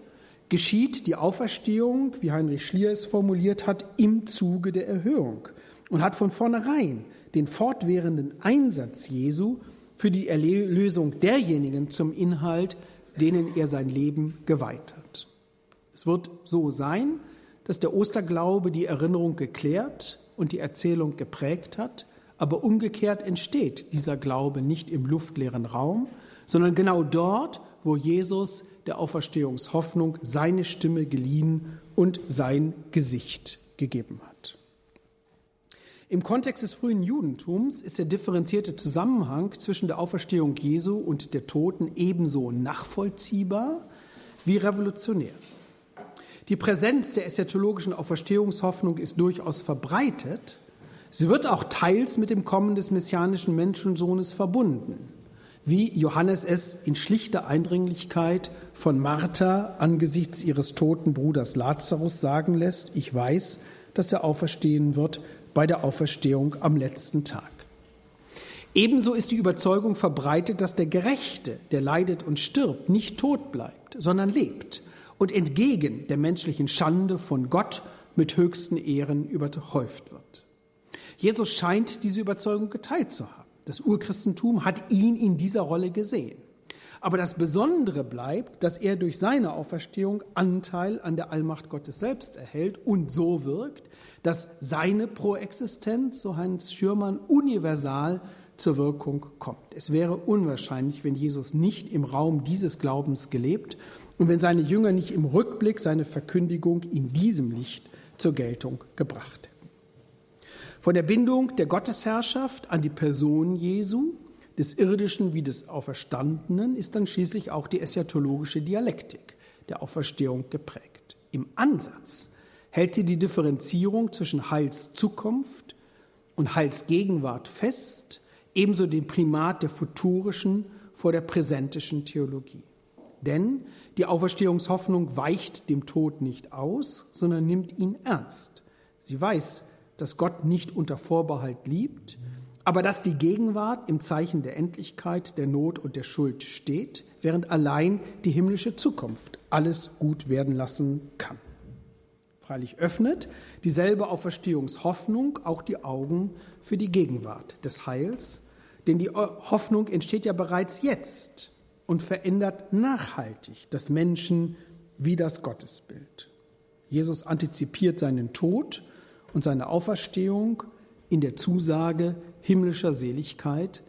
geschieht die Auferstehung, wie Heinrich Schlier es formuliert hat, im Zuge der Erhöhung und hat von vornherein den fortwährenden Einsatz Jesu für die Erlösung derjenigen zum Inhalt, denen er sein Leben geweiht hat. Es wird so sein, dass der Osterglaube die Erinnerung geklärt und die Erzählung geprägt hat, aber umgekehrt entsteht dieser Glaube nicht im luftleeren Raum, sondern genau dort, wo Jesus der Auferstehungshoffnung seine Stimme geliehen und sein Gesicht gegeben hat. Im Kontext des frühen Judentums ist der differenzierte Zusammenhang zwischen der Auferstehung Jesu und der Toten ebenso nachvollziehbar wie revolutionär. Die Präsenz der eschatologischen Auferstehungshoffnung ist durchaus verbreitet. Sie wird auch teils mit dem Kommen des messianischen Menschensohnes verbunden wie Johannes es in schlichter Eindringlichkeit von Martha angesichts ihres toten Bruders Lazarus sagen lässt, ich weiß, dass er auferstehen wird bei der Auferstehung am letzten Tag. Ebenso ist die Überzeugung verbreitet, dass der Gerechte, der leidet und stirbt, nicht tot bleibt, sondern lebt und entgegen der menschlichen Schande von Gott mit höchsten Ehren überhäuft wird. Jesus scheint diese Überzeugung geteilt zu haben. Das Urchristentum hat ihn in dieser Rolle gesehen. Aber das Besondere bleibt, dass er durch seine Auferstehung Anteil an der Allmacht Gottes selbst erhält und so wirkt, dass seine Proexistenz, so Heinz Schürmann, universal zur Wirkung kommt. Es wäre unwahrscheinlich, wenn Jesus nicht im Raum dieses Glaubens gelebt und wenn seine Jünger nicht im Rückblick seine Verkündigung in diesem Licht zur Geltung gebracht hätten. Von der Bindung der Gottesherrschaft an die Person Jesu, des Irdischen wie des Auferstandenen, ist dann schließlich auch die eschatologische Dialektik der Auferstehung geprägt. Im Ansatz hält sie die Differenzierung zwischen Heilszukunft und Heilsgegenwart fest, ebenso den Primat der futurischen vor der präsentischen Theologie. Denn die Auferstehungshoffnung weicht dem Tod nicht aus, sondern nimmt ihn ernst. Sie weiß, dass Gott nicht unter Vorbehalt liebt, aber dass die Gegenwart im Zeichen der Endlichkeit, der Not und der Schuld steht, während allein die himmlische Zukunft alles gut werden lassen kann. Freilich öffnet dieselbe Auferstehungshoffnung auch die Augen für die Gegenwart des Heils, denn die Hoffnung entsteht ja bereits jetzt und verändert nachhaltig das Menschen wie das Gottesbild. Jesus antizipiert seinen Tod und seine Auferstehung in der Zusage himmlischer Seligkeit,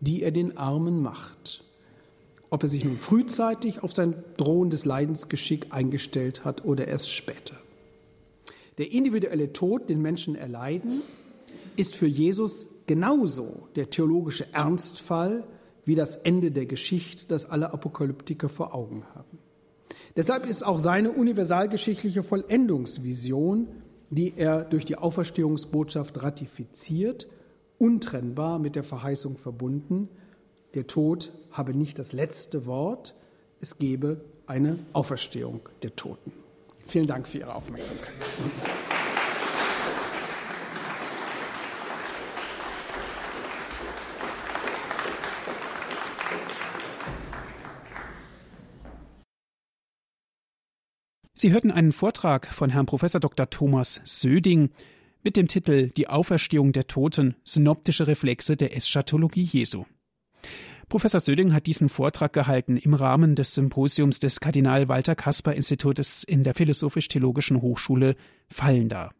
die er den Armen macht. Ob er sich nun frühzeitig auf sein drohendes Leidensgeschick eingestellt hat oder erst später. Der individuelle Tod, den Menschen erleiden, ist für Jesus genauso der theologische Ernstfall wie das Ende der Geschichte, das alle Apokalyptiker vor Augen haben. Deshalb ist auch seine universalgeschichtliche Vollendungsvision, die er durch die Auferstehungsbotschaft ratifiziert, untrennbar mit der Verheißung verbunden, der Tod habe nicht das letzte Wort, es gebe eine Auferstehung der Toten. Vielen Dank für Ihre Aufmerksamkeit. Sie hörten einen Vortrag von Herrn Prof. Dr. Thomas Söding mit dem Titel Die Auferstehung der Toten, synoptische Reflexe der Eschatologie Jesu. Professor Söding hat diesen Vortrag gehalten im Rahmen des Symposiums des Kardinal Walter Kasper Institutes in der Philosophisch-Theologischen Hochschule Fallenda.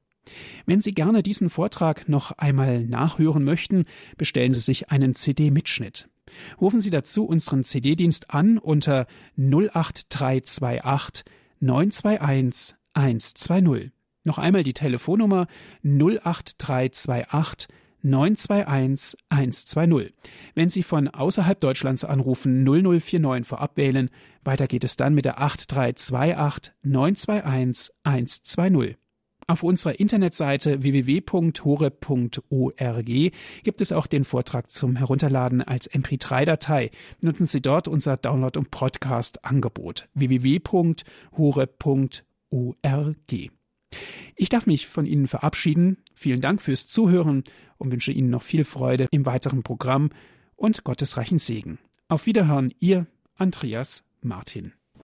Wenn Sie gerne diesen Vortrag noch einmal nachhören möchten, bestellen Sie sich einen CD-Mitschnitt. Rufen Sie dazu unseren CD-Dienst an unter 08328 921 120. Noch einmal die Telefonnummer 08328 921 120. Wenn Sie von außerhalb Deutschlands anrufen, 0049 vorab wählen. Weiter geht es dann mit der 8328 921 120. Auf unserer Internetseite www.hore.org gibt es auch den Vortrag zum Herunterladen als MP3-Datei. Benutzen Sie dort unser Download- und Podcast-Angebot www.hore.org. Ich darf mich von Ihnen verabschieden. Vielen Dank fürs Zuhören und wünsche Ihnen noch viel Freude im weiteren Programm und gottesreichen Segen. Auf Wiederhören, Ihr Andreas Martin.